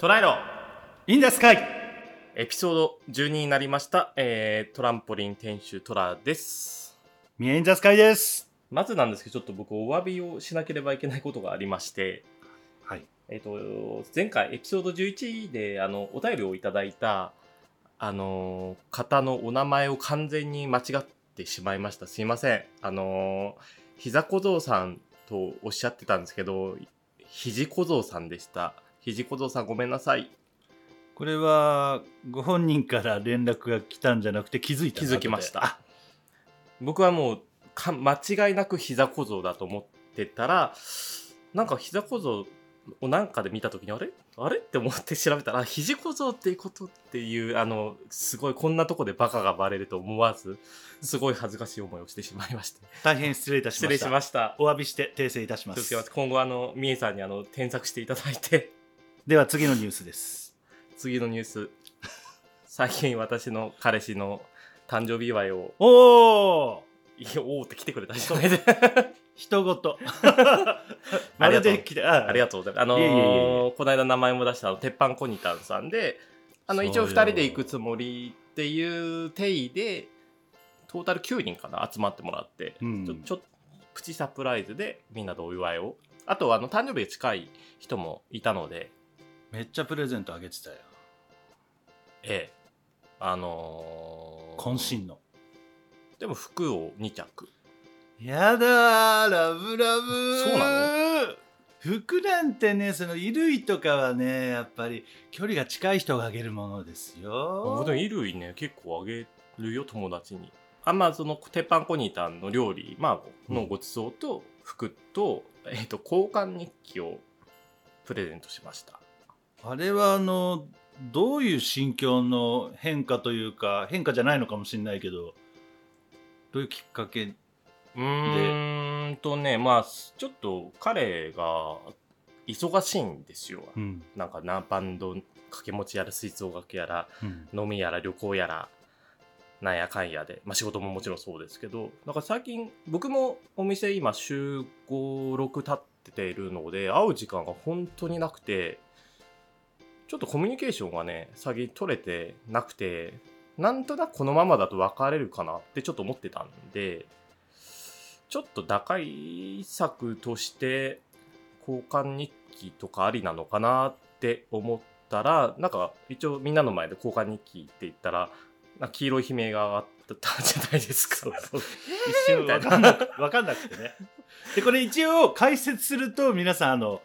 捉えろ。いいんですかい？エピソード12になりました、えートランポリン店主トラです。ミエインザスカイです。まずなんですけどちょっと僕お詫びをしなければいけないことがありまして。はい。えっ、と前回エピソード11であのお便りをいただいたあの方のお名前を完全に間違ってしまいました。すいません。あの膝小僧さんとおっしゃってたんですけど肘小僧さんでした肘小僧さんごめんなさい。これはご本人から連絡が来たんじゃなくて気づいた気づきました。僕はもうか間違いなく膝小僧だと思ってたらなんか膝小僧をなんかで見た時にあれ？あれ？って思って調べたら肘小僧っていうことっていうあのすごいこんなとこでバカがバレると思わずすごい恥ずかしい思いをしてしまいまして。大変失礼いたし失礼ました。しました。お詫びして訂正いたします。今後あのみえさんにあの添削していただいてでは次のニュースです。次のニュース。最近私の彼氏の誕生日祝いを。おおいやおーって来てくれた 人ね人ごと。あまるで来て、ああ。りがとう。ございます。あのーこの間名前も出した鉄板コニタンさんで、あの一応2人で行くつもりっていう定義で、トータル9人かな、集まってもらって、うん。ちょちょプチサプライズでみんなでお祝いを。あとはあの誕生日が近い人もいたので、めっちゃプレゼントあげてたよ。ええ、あのー渾身の。でも服を2着。やだーラブラブそうなの？服なんてねその衣類とかはねやっぱり距離が近い人があげるものですよ僕でも衣類ね、結構あげるよ、友達に。あまあ、その鉄板コニータンの料理、まあ、のごちそうと服と、えっ、と、交換日記をプレゼントしました。あれはあのどういう心境の変化というか変化じゃないのかもしれないけどどういうきっかけうーんとね、まあ、ちょっと彼が忙しいんですよ。うん。なんかな、バンド掛け持ちやら、吹奏楽やら、うん。飲みやら旅行やらなんやかんやで、まあ、仕事ももちろんそうですけどだから最近僕もお店今週56経っているので会う時間が本当になくてちょっとコミュニケーションがね最近取れてなくてなんとなくこのままだと別れるかなってちょっと思ってたんでちょっと打開策として交換日記とかありなのかなって思ったらなんか一応みんなの前で交換日記って言ったらなんか黄色い悲鳴が上がったじゃないですか。一瞬分かんなく分かんなくてね。でこれ一応解説すると皆さんあの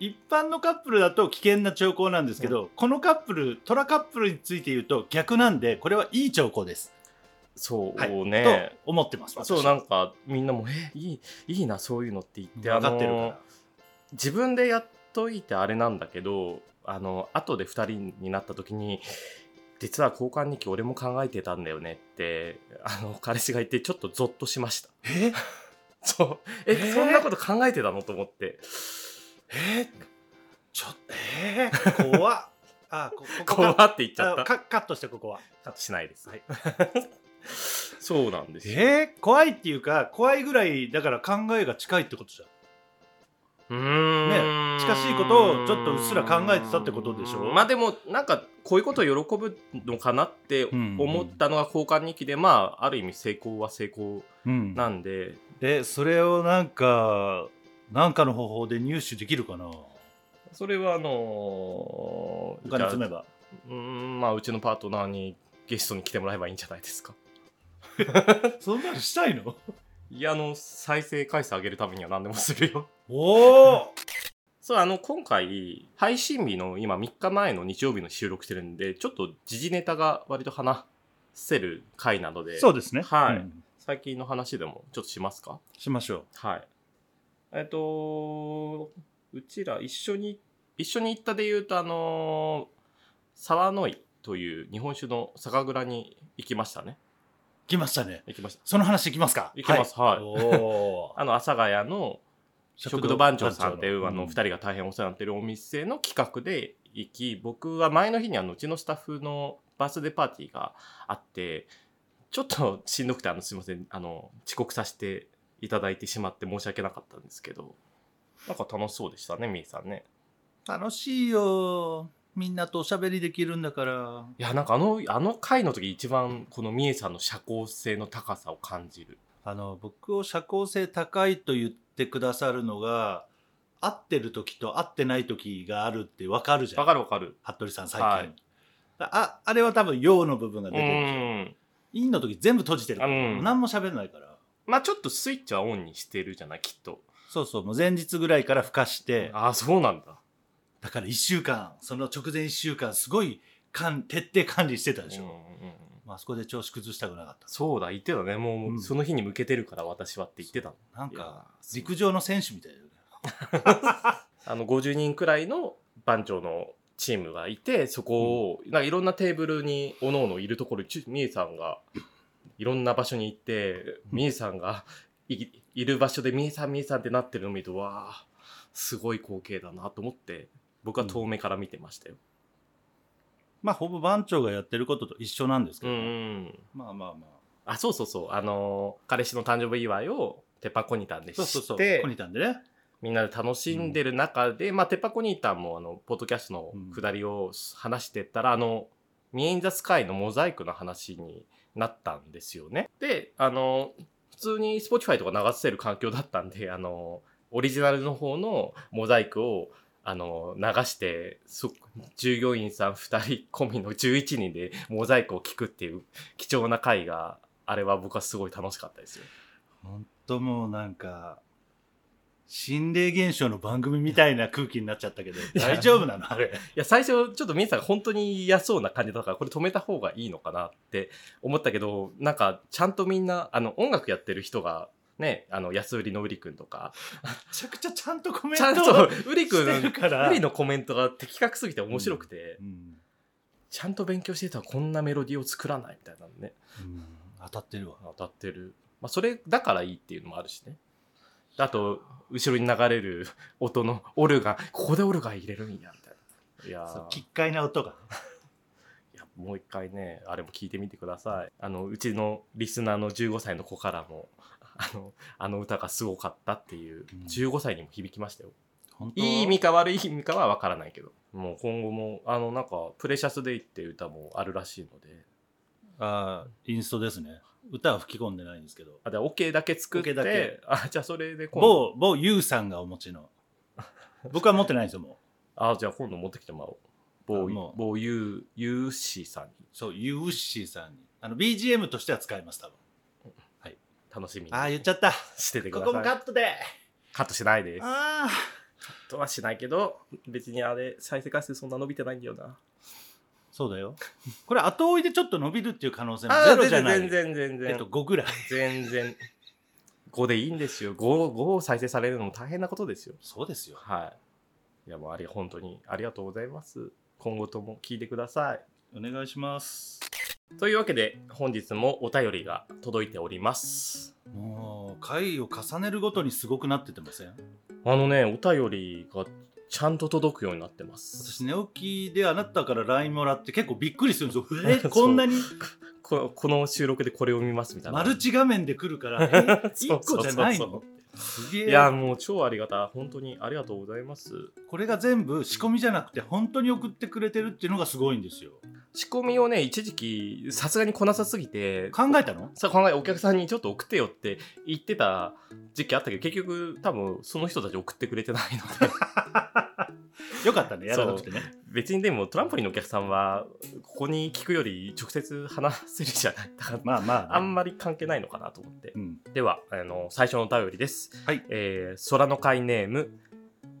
一般のカップルだと危険な兆候なんですけど、このカップルトラカップルについて言うと逆なんでこれはいい兆候です、そうはい。ね。と思ってますそうなんかかみんなも「えいいいいなそういうの」って言って分かってるから、自分でやっといてあれなんだけどあの後で2人になった時に「実は交換日記俺も考えてたんだよね」ってあの彼氏が言ってちょっとゾッとしました。え？そう。え、えー？そんなこと考えてたの？と思ってえーちょっとえー、怖っ。あこここ怖かって言っちゃった。あカカットしてここは。カットしないです、はい。そうなんですよ。えー、怖いっていうか怖いぐらいだから考えが近いってことじゃん。うーん。ね近しいことをちょっとうっすら考えてたってことでしょ？まあでもなんかこういうことを喜ぶのかなって思ったのが交換日記で、まあある意味成功は成功うん。なんで、でそれをなんかなんかの方法で入手できるかな？それはあのーお金積めば。うーんまあうちのパートナーにゲストに来てもらえばいいんじゃないですか。そんなのしたいの？いやあの再生回数上げるためには何でもするよ。おおそう、あの、今回、配信日の今3日前の日曜日の収録してるんで、ちょっと時事ネタが割と話せる回なので、そうですね。はい。うん。最近の話でもちょっとしますか？しましょはい。えっと、うちら一緒に、一緒に行ったで言うと、あの沢の井という日本酒の酒蔵に行きましたね。う来ましたね。行きました。その話いきますか？いきます。はい。おー。あの、阿佐ヶ谷の食堂番長さんっていうあのうん2人が大変お世話になってるお店の企画で行き僕は前の日にあのうちのスタッフのバースデーパーティーがあってちょっとしんどくてあのすいませんあの遅刻させていただいてしまって申し訳なかったんですけどなんか楽しそうでしたねみーさんね。楽しいよ。みんなとおしゃべりできるんだから。いやなんかあのあの回の時一番このみえさんの社交性の高さを感じる。あの僕を社交性高いと言ってくださるのが会ってる時と会ってない時があるって分かるじゃん。わかるわかる。服部さん最近、はい。ああれは多分陽の部分がう出てるでしょ。ん。陰の時全部閉じてるから、うん。何も喋れないからまあちょっとスイッチはオンにしてるじゃないきっと。そうそうもう前日ぐらいからふかして。ああそうなんだ。だから1週間その直前1週間すごいかん徹底管理してたでしょ、うんうんうんまああそこで調子崩したくなかった。そうだ言ってたね。もう、うん。その日に向けてるから私はって言ってた。のなんか陸上の選手みたいだよね。あの50人くらいの番長のチームがいてそこを、なんかいろんなテーブルにおのおのいるところにちみえさんがいろんな場所に行ってみえさんがいいる場所でみえさんみえさんってなってるのを見るとわあすごい光景だなと思って僕は遠目から見てましたよ。まあほぼ番長がやってることと一緒なんですけうんどね、うん。まあまあまあ。あそうそうそう。あのー彼氏の誕生日祝いをテパコニタンで知ってそうそうそう。コニタンでね。みんなで楽しんでる中で、まあ、テッパコニータンもあの、ポッドキャストの下りを話してったら、あの、ミエインザスカイのモザイクの話になったんですよね。で、あの、普通に Spotify とか流せる環境だったんで、あの、オリジナルの方のモザイクを、あの、流して、従業員さん2人込みの11人でモザイクを聞くっていう貴重な回が、あれは僕はすごい楽しかったですよ。本当もうなんか心霊現象の番組みたいな空気になっちゃったけど大丈夫なの？あれ。いや、最初、ちょっと皆さんが本当に嫌そうな感じだから、これ止めた方がいいのかなって思ったけど、なんか、ちゃんとみんな、あの、音楽やってる人が、ね、あの、安売りのウリくんとか、めちゃくちゃちゃんとコメンちゃんトと、ウリくん、から。ウリのコメントが的確すぎて面白くて、うん。ちゃんと勉強してたらこんなメロディーを作らないみたいなのね、うん。当たってるわ。当たってる。まあ、それだからいいっていうのもあるしね。あと、後ろに流れる 音のオルガン、ここでオルガン入れるんや、みたいな。いや奇怪な音がね。いやもう一回ねあれも聞いてみてください。あのうちのリスナーの15歳の子からも あのあの歌がすごかったっていう、うん。15歳にも響きましたよ。いい意味か悪い意味かは分からないけどもう今後もあのなんか「プレシャスデイ」っていう歌もあるらしいので。あーインストですね歌は吹き込んでないんですけど。あで OK だけ作って OK だけ。あじゃあそれで今度。某某ユウさんがお持ちの。僕は持ってないんですよもう。あじゃあ今度持ってきてもらおう。某あもう。某ユーユーシーさんに。そうユウッシーさんに。あの BGM としては使います多分。楽しみに。ああ言っちゃった。しててくここださい。もカットで。カットしないです。ああとはしないけど別にあれ再生回数そんな伸びてないんだよなそうだよ。これ後追いでちょっと伸びるっていう可能性もあゼロじゃない。全然全然えっと5ぐらい。全然。5でいいんですよ。5, 5再生されるのも大変なことですよ。そうですよ。はい。いやもうあり本当にありがとうございます。今後とも聞いてください。お願いします。というわけで本日もお便りが届いております。もう回を重ねるごとにすごくなっててません？あのねお便りがちゃんと届くようになってます。私寝起きであなたから LINE もらって結構びっくりするんですよ。えこんなに？ここの収録でこれを見ますみたいな。マルチ画面で来るから？え？1個じゃないの？すげえ。いやもう超ありがたい。本当にありがとうございます。これが全部仕込みじゃなくて本当に送ってくれてるっていうのがすごいんですよ。仕込みをね一時期さすがにこなさすぎて。考えたの？さ考えお客さんにちょっと送ってよって言ってた時期あったけど結局多分その人たち送ってくれてないのでよかったねやらなくてね。別にでもトランポリンのお客さんはここに聞くより直接話せるじゃない。だからまあまあ、ね、あんまり関係ないのかなと思って。うん。ではあの最初のお便りです、はい。えー空の会ネーム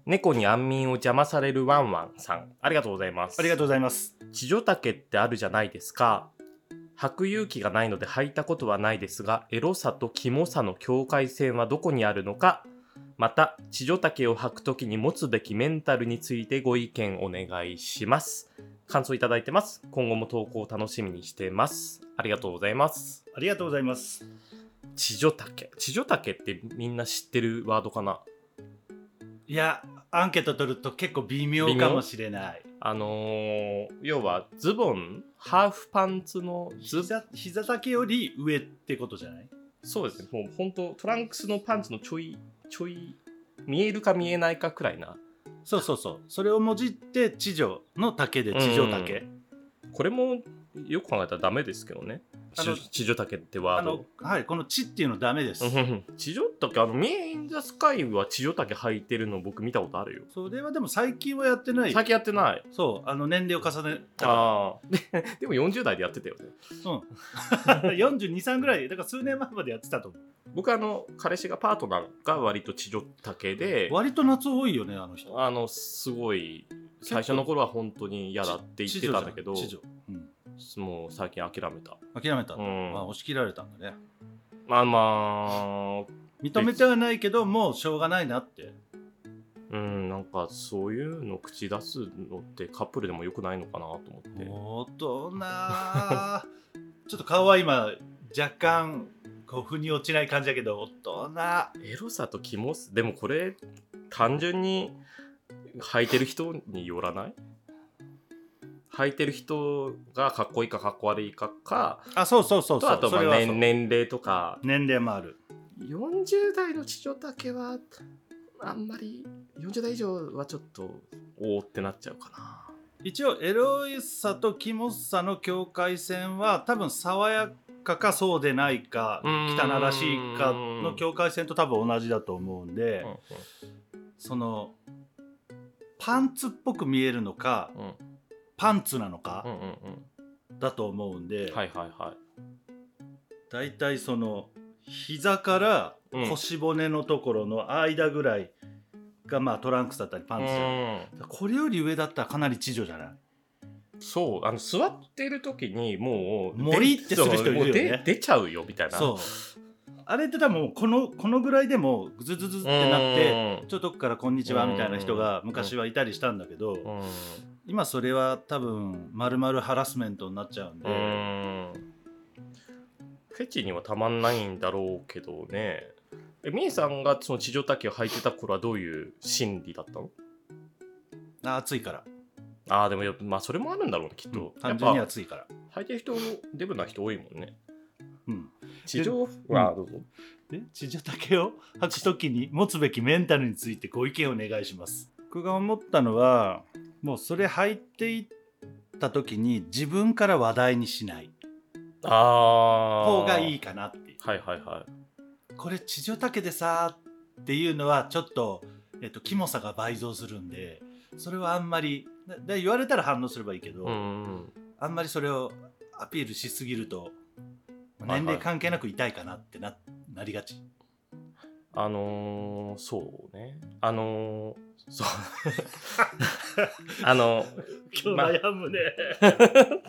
猫に安眠を邪魔されるワンワンさん。ありがとうございます。ありがとうございます地女丈ってあるじゃないですか。履く勇気がないので履いたことはないですがエロさとキモさの境界線はどこにあるのかまた地女丈を履くときに持つべきメンタルについてご意見お願いします。感想いただいてます。今後も投稿を楽しみにしてます。ありがとうございます。ありがとうございます。地女丈地女丈ってみんな知ってるワードかな？いやアンケート取ると結構微妙かもしれない。あのー要はズボンハーフパンツのズ膝膝丈より上ってことじゃない？そうですね。もう本当トランクスのパンツのちょいちょい見えるか見えないかくらいな。そうそうそう。それをもじって地上の竹で地上竹、これもよく考えたらダメですけどね地地上竹ってワあード。のはいこの地っていうのダメです、うん地上竹あのミエインザスカイは地上竹履いてるの僕見たことあるよ。それはでも最近はやってない。最近やってない。そうあの年齢を重ねた。ああで でも40代でやってたよね。423ぐらい。だから数年前までやってたと思う。僕あの彼氏がパートナーが割と地上竹で。割と夏多いよねあの人。あのすごい最初の頃は本当に嫌だって言ってたんだけど。うんもう最近諦めた。諦めたんだ、うん。まあ、押し切られたんだね。まあまあ認めてはないけどもうしょうがないなって。うんなんかそういうの口出すのってカップルでもよくないのかなと思って。大人。ちょっと顔は今若干こう腑に落ちない感じだけど大人。エロさとキモスでもこれ単純に履いてる人によらない？履いてる人がかっこいいかかっこ悪いかかあそうそうそうそう。とあとまあ年年齢とか。年齢もある。40代の地上丈はあんまり40代以上はちょっとおおってなっちゃうかな。一応エロいさとキモさの境界線は多分爽やかかそうでないか汚らしいかの境界線と多分同じだと思うんで、そのパンツっぽく見えるのかうんうんパンツなのうんかだと思うんで、はいはいはい。だいたいその膝からうん。腰骨のところの間ぐらいがまあトランクスだったりパンツじゃないうん。これより上だったらかなり地上じゃない？そうあの座ってる時にもうもりってする人いるよね。出出ちゃうよみたいなそうあれって多分もうこのこのぐらいでもうズズズズってなってちょっとこから「こんにちは」みたいな人が昔はいたりしたんだけどうん今それは多分まるまるハラスメントになっちゃうんで。うん。フェチにはたまんないんだろうけどね。えみえさんがその地上丈を履いてた頃はどういう心理だったの？あ暑いから。ああでもまあそれもあるんだろうねきっうんと、単純に暑いから。ぱ履いてる人デブな人多いもんね。うん。地上はどうぞ。で地上丈を履くときに持つべきメンタルについてご意見お願いします僕が思ったのはもうそれ履いていった時に自分から話題にしない。方がいいかなっていう。はいはいはい。これ地上丈でさっていうのはちょっと、えっと、キモさが倍増するんでそれはあんまりだだ言われたら反応すればいいけど、うんうんあんまりそれをアピールしすぎると年齢関係なく痛いかなってななりがちあのー、そうね。あのー、そう。あの悩むね、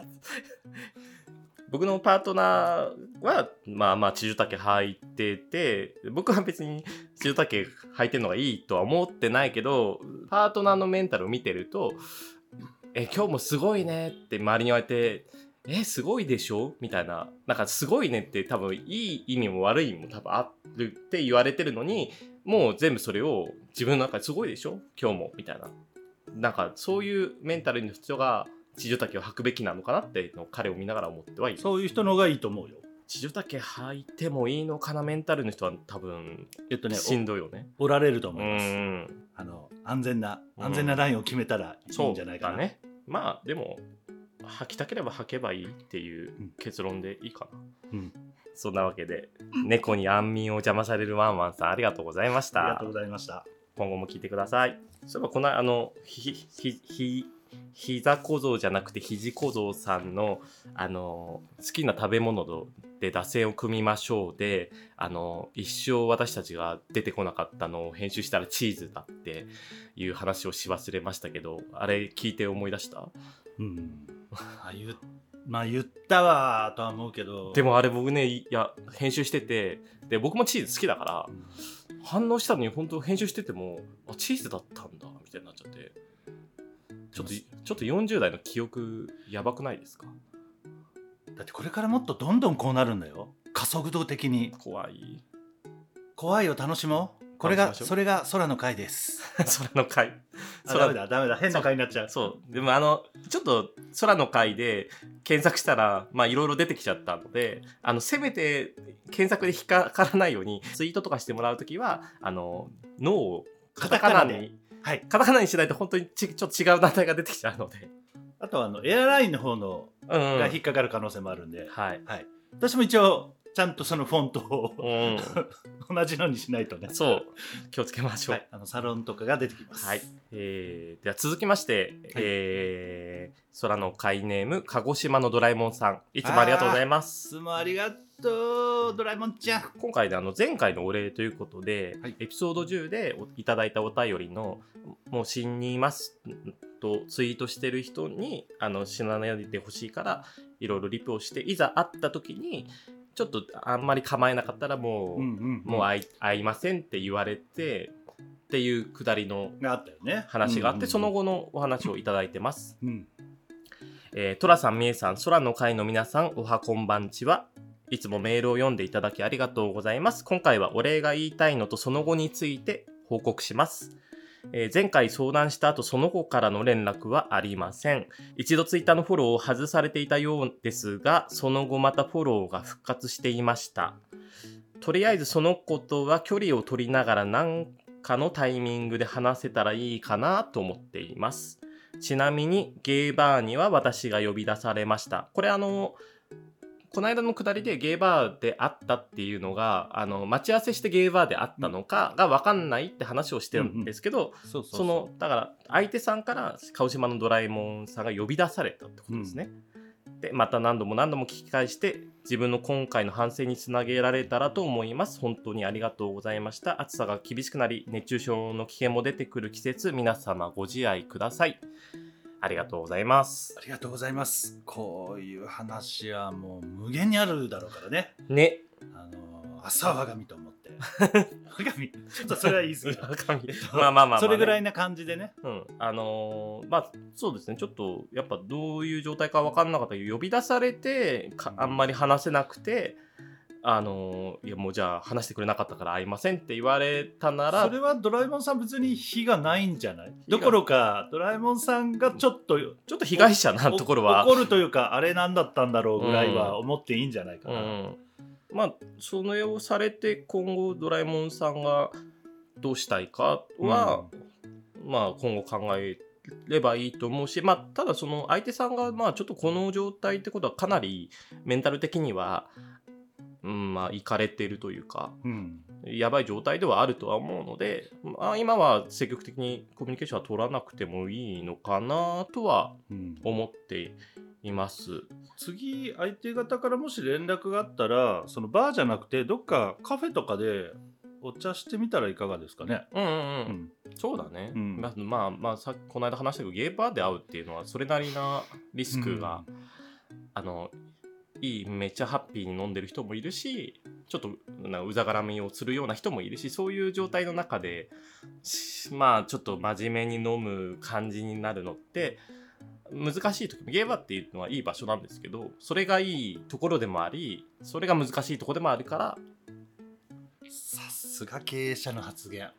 僕のパートナーはまあまあ地上丈履いてて僕は別に地上丈履いてるのがいいとは思ってないけどパートナーのメンタルを見てると「え今日もすごいね」って周りに言われて「えすごいでしょ?」みたいな。なんかすごいねって多分いい意味も悪い意味も多分あるって言われてるのにもう全部それを自分の中ですごいでしょ？今日もみたいな。なんかそういうメンタルの人が地上丈を履くべきなのかなってのを彼を見ながら思ってはいる。そういう人の方がいいと思うよ。地上丈履いてもいいのかなメンタルの人は多分えっとねしんどいよね。おおられるとう思います。んあの安全なうん。安全なラインを決めたらいいそんじゃないうかな、だね。まあでも履きたければ履けばいいっていううん結論でいいかな。うんそんなわけで猫に安眠を邪魔されるワンワンさんありがとうございましたありがとう。ございました今後も聞いてください。そういえばこのあのひひひ膝小僧じゃなくて肘小僧さんのあの好きな食べ物で打線を組みましょうであの一生私たちが出てこなかったのを編集したらチーズだっていう話をし忘れましたけどあれ聞いて思い出した？うん。あ言っまあ言ったわとは思うけど。でもあれ僕ねいや編集してて。で僕もチーズ好きだからうん。反応したのに本当編集しててもあチーズだったんだみたいになっちゃって。ちょっとちょっと40代の記憶やばくないですか？だってこれからもっとどんどんこうなるんだよ。加速度的に。怖い。怖いを楽しもうこれがそれが空の回です。それの回あダメだダメだ変な回になっちゃう。そうでもあのちょっと空の回で検索したらまあいろいろ出てきちゃったのであのせめて検索で引っかからないようにツイートとかしてもらうときはあの脳をカタカナにはい。カタカナにしないと本当にちちょっと違う団体が出てきちゃうので。あとはあのエアラインの方のうん、が引っかかる可能性もあるんで、はい。はい、私も一応ちゃんとそのフォントをうん。同じのにしないとねそう。気をつけましょう。はい、あのサロンとかが出てきますはい。えー、では続きまして、えー、空の会ネーム、鹿児島のドラえもんさん。いつもありがとうございます。いつもありがとうドラえもんちゃん今回であの前回のお礼ということで、はいエピソード10でおいただいたお便りの「もう死にます」とツイートしてる人にあの死なないでほしいからいろいろリプをしていざ会った時にちょっとあんまり構えなかったらもう、もう会い会いませんって言われてっていうくだりの話があって、その後のお話をいただいてます。うんえー、トラさん、みえさん、空の会の皆さん、おはこんばんちは。いつもメールを読んでいただきありがとうございます。今回はお礼が言いたいのとその後について報告します。えー前回相談した後、その後からの連絡はありません。一度ツイッターのフォローを外されていたようですが、その後またフォローが復活していました。とりあえずその子とは距離を取りながら何かのタイミングで話せたらいいかなと思っています。ちなみにゲーバーには私が呼び出されました。これあの、この間のくだりでゲーバーで会ったっていうのが、あの、待ち合わせしてゲーバーで会ったのかが分かんないって話をしてるんですけど、その、だから相手さんから鹿児島のドラえもんさんが呼び出されたってことですね。で、また何度も何度も聞き返して、自分の今回の反省につなげられたらと思います。本当にありがとうございました。暑さが厳しくなり、熱中症の危険も出てくる季節、皆様ご自愛ください。ありがとうございます。あ。りがとうございます。こういう話はもう無限にあるだろうからね。ね。あの朝我が身と思って。我が身。ちょっとそれは言い過ぎだ。まあ まあまあまあね、それぐらいな感じでね。うん、あのーまあそうですね。ちょっとやっぱどういう状態か分かんなかったけど呼び出されてかあんまり話せなくてあのーいやもうじゃあ話してくれなかったから会いませんって言われたならそれはドラえもんさん別に非がないんじゃない？どころかドラえもんさんがちょっとちょっと被害者なところは。お怒るというかあれなんだったんだろうぐらいは思っていいんじゃないかな、うん、まあその絵をされて今後ドラえもんさんがどうしたいかは、まあ今後考えればいいと思うし、まあ、ただその相手さんがまあちょっとこの状態ってことはかなりメンタル的には、うん、まあいかれてるというかうん。やばい状態ではあるとは思うので、まあ、今は積極的にコミュニケーションは取らなくてもいいのかなとはうん。思っています。次相手方からもし連絡があったらそのバーじゃなくてどっかカフェとかでお茶してみたらいかがですかね、うんうんうん。うん。そうだね、うん。まあまあまあさこの間話したけどゲーバーで会うっていうのはそれなりなリスクが、あのいいめっちゃハッピーに飲んでる人もいるしちょっとなうざがらみをするような人もいるしそういう状態の中でしまあちょっと真面目に飲む感じになるのって難しい時もゲーバーっていうのはいい場所なんですけどそれがいいところでもありそれが難しいところでもあるからさすが経営者の発言。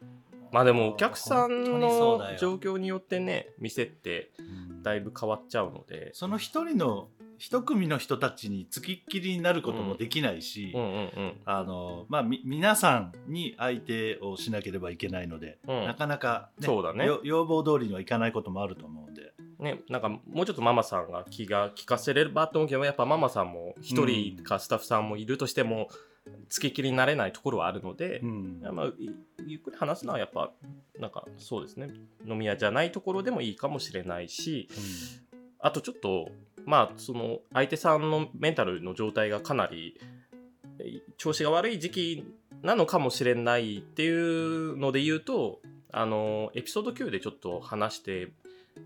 まあでもお客さんの状況によってね店ってうん。だいぶ変わっちゃうので、その一人の一組の人たちにつきっきりになることもできないし、うんうんうん。あのまあみ皆さんに相手をしなければいけないので、うん。なかなか、そうだね。よ要望通りにはいかないこともあると思うんで。ね、なんかもうちょっとママさんが気が利かせればと思うけどやっぱママさんも一人かスタッフさんもいるとしても付きっきりになれないところはあるので、うん。まあ、いゆっくり話すのはやっぱなんかそうですね。飲み屋じゃないところでもいいかもしれないしあとちょっとまあその相手さんのメンタルの状態がかなりえ調子が悪い時期なのかもしれないっていうので言うとあのエピソード9でちょっと話して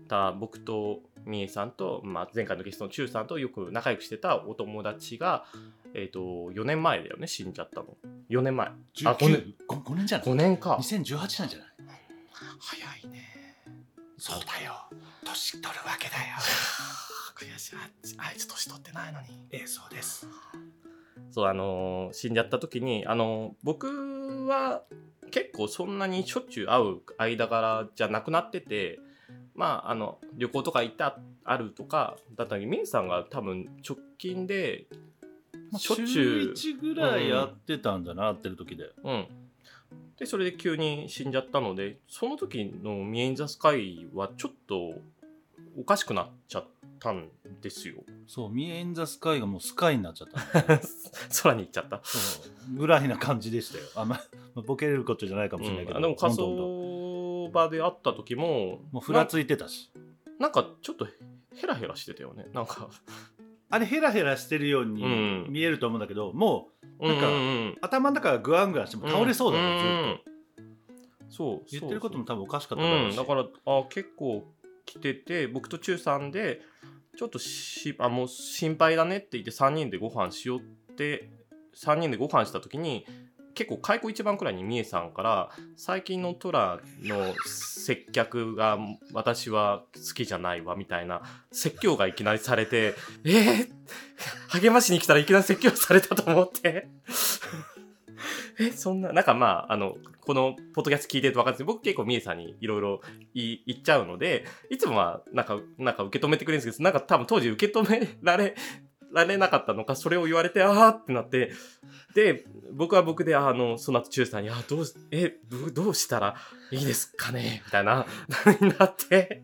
た僕とみえさんと、まあ、前回のゲストのチュウさんとよく仲良くしてたお友達が、えー、と4年前だよね死んじゃったの。4年前。あ5 19年。ご5年じゃない？5年か。2018なんじゃない？早いねそうだよ。年取るわけだよ。悔しい。ああいつ年取ってないのに。ええそうです。そうあのー死んじゃった時にあのー僕は結構そんなにしょっちゅう会う間柄じゃなくなっててまああの旅行とか行ったあるとかだったのにみえさんが多分直近でしょっちゅう週1ぐらいやってたんだな、会ってる時で。うんでそれで急に死んじゃったのでその時の「ミエイン・ザ・スカイ」はちょっとおかしくなっちゃったんですよ。そう「ミエイン・ザ・スカイ」がもうスカイになっちゃった。空に行っちゃった、ぐらいな感じでしたよ。あんま まあボケれることじゃないかもしれないけど、うん、でも仮想場で会った時ももうふらついてたし。ななんかちょっとヘラヘラしてたよね。なんかあれヘラヘラしてるようにうん。見えると思うんだけど、もうなんか頭の中がグワングワンしても倒れそうだね、ずっと。そう言ってることも多分おかしかったうん、だろうし、だからあ結構来てて僕と中3でちょっとしあもう心配だねって言って3人でご飯しようって3人でご飯した時に結構開口一番くらいにみえさんから最近のトラの接客が私は好きじゃないわみたいな説教がいきなりされてえー、励ましに来たらいきなり説教されたと思ってえそんななんかまああのこのポッドキャスト聞いてると分かるんですけど僕結構みえさんにいろいろ言っちゃうのでいつもはなんかなんか受け止めてくれるんですけどなんか多分当時受け止められられなかったのかそれを言われてああってなってで僕は僕であのその後中さんに「あどうしえどどうしたらいいですかね?」みたいなになって。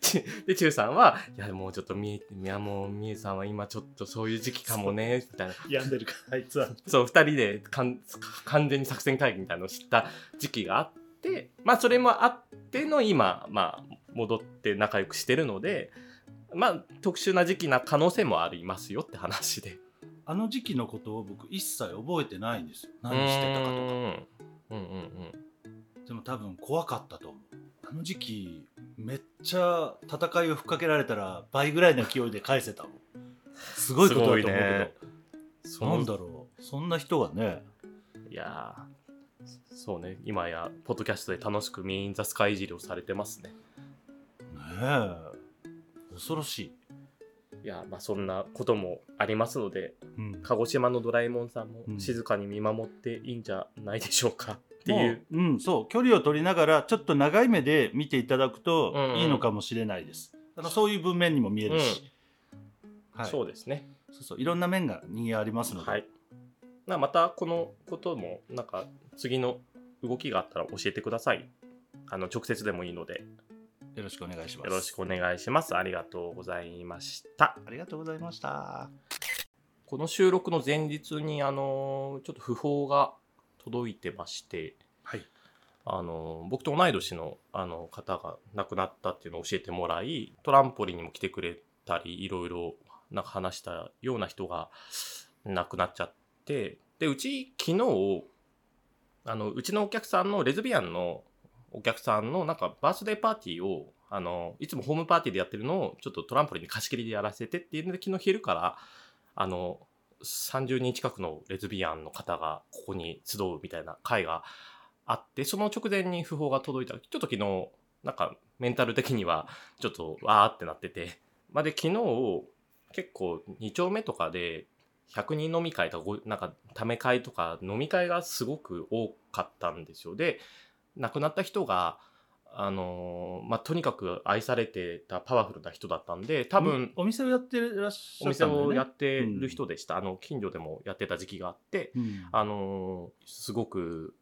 ちで中さんは「いやもうちょっとみえいやもうみえさんは今ちょっとそういう時期かもね」みたいな病んでるからあいつはそう、二人でかん完全に作戦会議みたいなのを知った時期があって、まあ、それもあっての今、まあ、戻って仲良くしてるので、まあ、特殊な時期な可能性もありますよって話で。あの時期のことを僕一切覚えてないんですよ。何してたかとか。うんうんうんでも多分怖かったと思う。あの時期めっちゃ戦いをふっかけられたら倍ぐらいの勢いで返せたもん。すごいことだと思うけど、そのなんだろう。そんな人がね。いやー。そうね、今や、ポッドキャストで楽しくミーン・ザ・スカイいじりをされてますね。ねえ恐ろしい、いや、まあ、そんなこともありますので、うん、鹿児島のドラえもんさんもうん。静かに見守っていいんじゃないでしょうかっていう。もう、うん、そう距離を取りながらちょっと長い目で見ていただくとうんうん。いいのかもしれないです、あのそういう文面にも見えるし、はい、そうですね。そうそういろんな面が人間ありますので、はい。なまたこのこともなんか次の動きがあったら教えてください。あの直接でもいいのでよろしくお願いしますよろしくお願いします。ありがとうございました。ありがとうございましたこの収録の前日にあのちょっと訃報が届いてまして、はいあの僕と同い年のあの方が亡くなったっていうのを教えてもらいトランポリンにも来てくれたりいろいろなんか話したような人が亡くなっちゃってでうち昨日あのうちのお客さんのレズビアンのお客さんのなんかバースデーパーティーをあのいつもホームパーティーでやってるのをちょっとトランポリンに貸し切りでやらせてっていうので昨日昼からあの30人近くのレズビアンの方がここに集うみたいな会があってその直前に訃報が届いたちょっと昨日なんかメンタル的にはちょっとわーってなってて、まあ、で昨日結構2丁目とかで100人飲み会とかなんかため会とか飲み会がすごく多かったんですよ。で亡くなった人があのーまあとにかく愛されてたパワフルな人だったんで多分お店をやってらっしお店ゃったんだよね。をやってる人でした、あの近所でもやってた時期があってうん。あのーすごく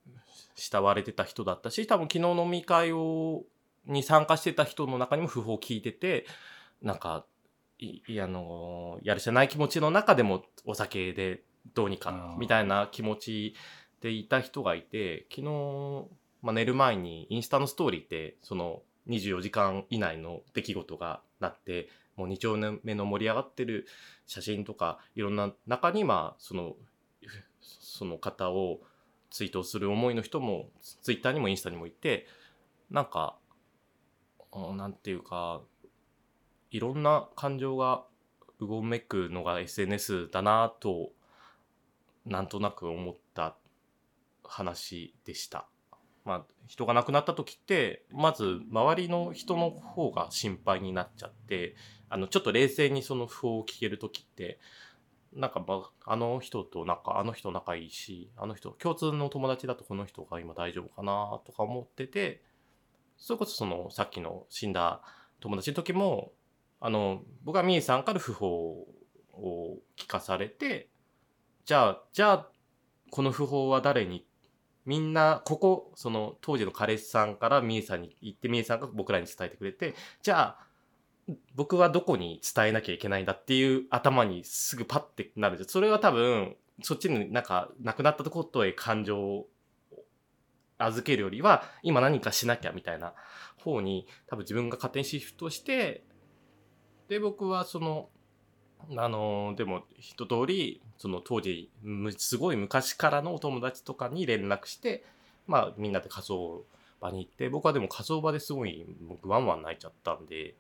慕われてた人だったし多分昨日飲み会をに参加してた人の中にも訃報を聞いててなんかいいあのーやるせない気持ちの中でもお酒でどうにかみたいな気持ちでいた人がいて昨日、まあ、寝る前にインスタのストーリーってその24時間以内の出来事がなってもう2丁目の盛り上がってる写真とかいろんな中にまあそのその方を追悼する思いの人もツイッターにもインスタにもいてなんかうんなんていうかいろんな感情がうごめくのが SNS だなとなんとなく思った話でした。まあ、人が亡くなった時ってまず周りの人の方が心配になっちゃってあのちょっと冷静にその訃報を聞ける時ってなんか、まあ、あの人となんかあの人仲いいしあの人共通の友達だとこの人が今大丈夫かなとか思っててそれこそそのさっきの死んだ友達の時もあの僕はみーさんから訃報を聞かされてじゃあじゃあこの訃報は誰にみんなここその当時の彼氏さんからみえさんに言ってみえさんが僕らに伝えてくれてじゃあ僕はどこに伝えなきゃいけないんだっていう頭にすぐパッてなるじゃん。それは多分そっちになんか亡くなったとことへ感情を預けるよりは今何かしなきゃみたいな方に多分自分が勝手にシフトしてで僕はそのあのでも一通りその当時すごい昔からのお友達とかに連絡してまあみんなで仮想場に行って僕はでも仮想場ですごい僕ワンワン泣いちゃったんで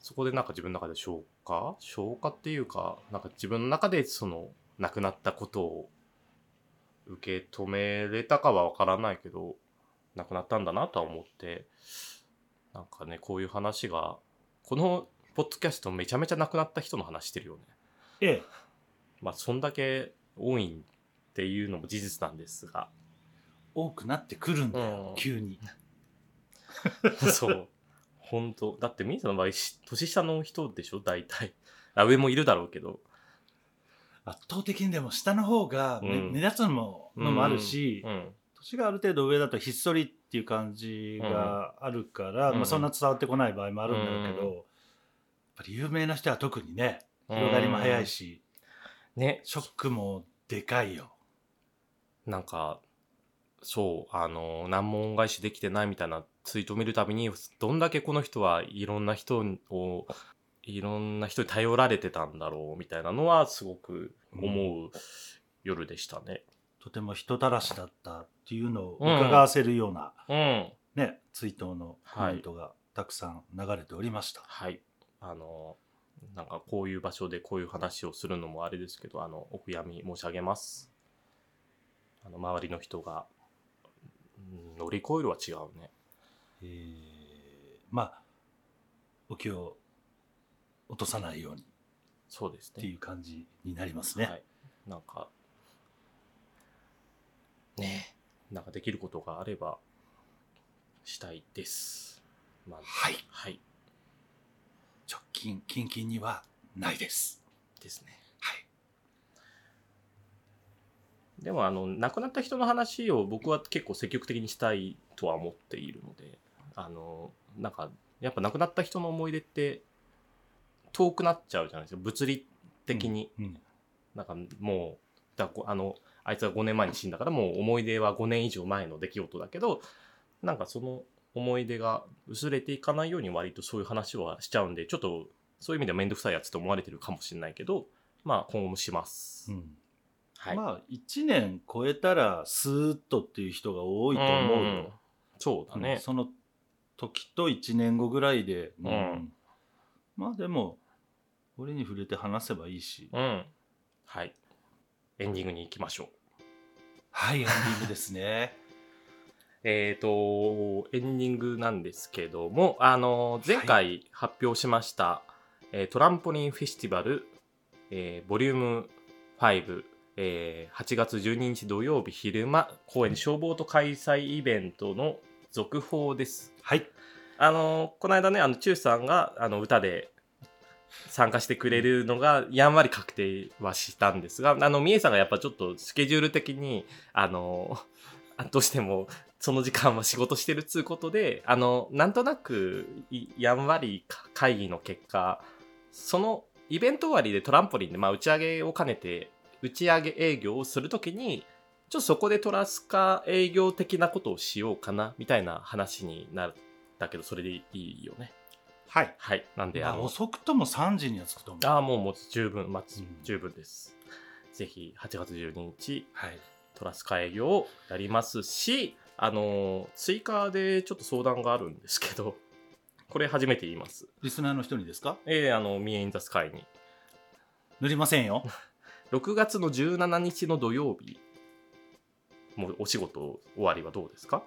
そこでなんか自分の中で消化？消化っていうかなんか自分の中でその亡くなったことを受け止めれたかはわからないけど亡くなったんだなとは思ってなんかねこういう話がこのポッドキャストめちゃめちゃ亡くなった人の話してるよね。ええ。まあそんだけ多いっていうのも事実なんですが。多くなってくるんだよ、うん。急に。そう。本当。だってみーさんの場合し年下の人でしょ？大体。あ上もいるだろうけど。圧倒的にでも下の方が目,、うん。目立つのものもあるし、うん。年がある程度上だとひっそりっていう感じがあるから、うん。まあ、そんな伝わってこない場合もあるんだけど、ぱり有名な人は特にね広がりも早いし、ねショックもでかいよ。なんかそうあの難問返しできてないみたいなツイートを見るたびにどんだけこの人はいろんな人をいろんな人に頼られてたんだろうみたいなのはすごく思う夜でしたね。とても人たらしだったっていうのを伺わせるような、うん、ね、追悼のコメントがたくさん流れておりました。はい。あの、なんかこういう場所でこういう話をするのもあれですけど、あの、お悔やみ申し上げます。あの、周りの人が、うん乗り越えるは違うね。えーまあお気を落とさないようにっそうですね。ていう感じになりますね。はい。なんか、ねえなんかできることがあれば、したいです。まあ、はい。はい。直近近々にはないです。ですね。はい。でもあの亡くなった人の話を僕は結構積極的にしたいとは思っているのであのなんかやっぱ亡くなった人の思い出って遠くなっちゃうじゃないですか物理的に、うんなんかもうだこあのあいつは5年前に死んだからもう思い出は5年以上前の出来事だけどなんかその思い出が薄れていかないように割とそういう話はしちゃうんでちょっとそういう意味では面倒くさいやつと思われてるかもしれないけどまあ今後もします、うんはい、まあ1年超えたらスーッとっていう人が多いと思うよ。そうだね。その時と1年後ぐらいで、うんまあでも俺に触れて話せばいいし、うん。はい。エンディングに行きましょう。はいエンディングですね。えっ、と、エンディングなんですけども、あの、前回発表しました、えートランポリンフェスティバル、えーボリューム5、えー8月12日土曜日昼間、公園で消防と開催イベントの続報です。はい。あのこの間ねあのチューさんがあの歌で参加してくれるのがやんわり確定はしたんですがあのみえさんがやっぱちょっとスケジュール的にあのあどうしてもその時間は仕事してるっつうことであのなんとなくいやんわりか会議の結果そのイベント終わりでトランポリンで、まあ、打ち上げを兼ねて打ち上げ営業をするときにちょっとそこでトラスカ営業的なことをしようかなみたいな話になったけどそれでいいよねはい。はいなんでまあ、あの遅くとも3時には着くと思う。ああもうもう十分、まあうん十分ですぜひ8月12日はい。トラスカ営業をやりますしあの追加でちょっと相談があるんですけど これ初めて言います。リスナーの人にですか？えー、あの「ミエインザスカイに。塗りませんよ。6月の17日の土曜日もうお仕事終わりはどうですか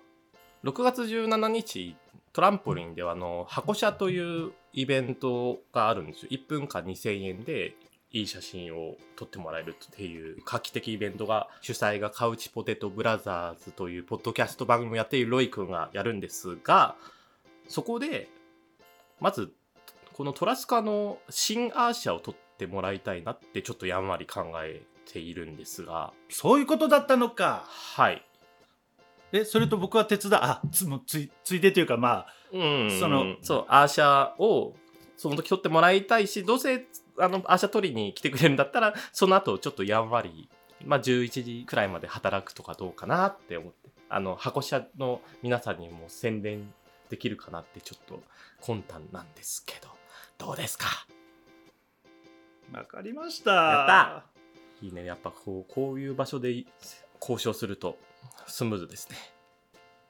？6月17日トランポリンではあの箱車というイベントがあるんですよ。1分間2000円でいい写真を撮ってもらえるっていう画期的イベントが主催がカウチポテトブラザーズというポッドキャスト番組をやっているロイ君がやるんですがそこでまずこのトラスカの新アーシャを撮ってもらいたいなってちょっとやんわり考えているんですが。そういうことだったのか。はい。えそれと僕は手伝うあつもうついついでというかまあうん。そのそうアーシャをその時取ってもらいたいしどうせあのアーシャ取りに来てくれるんだったらその後ちょっとやんわり、まあ、11時くらいまで働くとかどうかなって思って。あの箱車の皆さんにも宣伝できるかなってちょっと魂胆なんですけど。どうですか？わかりました。やった。いいね。やっぱこうこういう場所で交渉するとスムーズですね。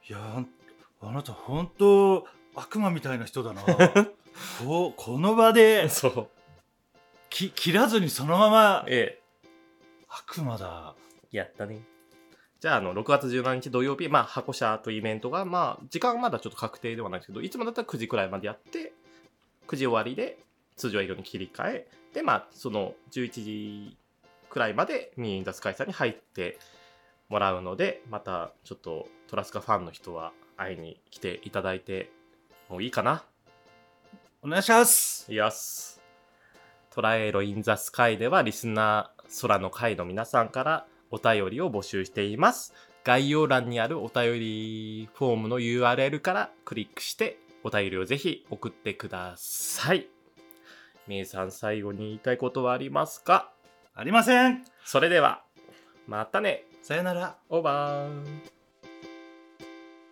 いやあなた本当悪魔みたいな人だな。ここの場でそうき切らずにそのままええ悪魔だやったね。じゃあ、あの、6月17日土曜日、まあ、箱車というイベントが、まあ、時間はまだちょっと確定ではないですけど、いつもだったら9時くらいまでやって、9時終わりで通常営業に切り替え、で、まあ、その11時くらいまでミーインザスカイさんに入ってもらうので、また、ちょっとトラスカファンの人は会いに来ていただいてもういいかな。お願いしますいやす。トラエロインザスカイではリスナー空の会の皆さんからお便りを募集しています。概要欄にあるお便りフォームの URL からクリックしてお便りをぜひ送ってください。めいさん最後に言いたいことはありますか？ありませんそれでは、またね。さよならオーバー。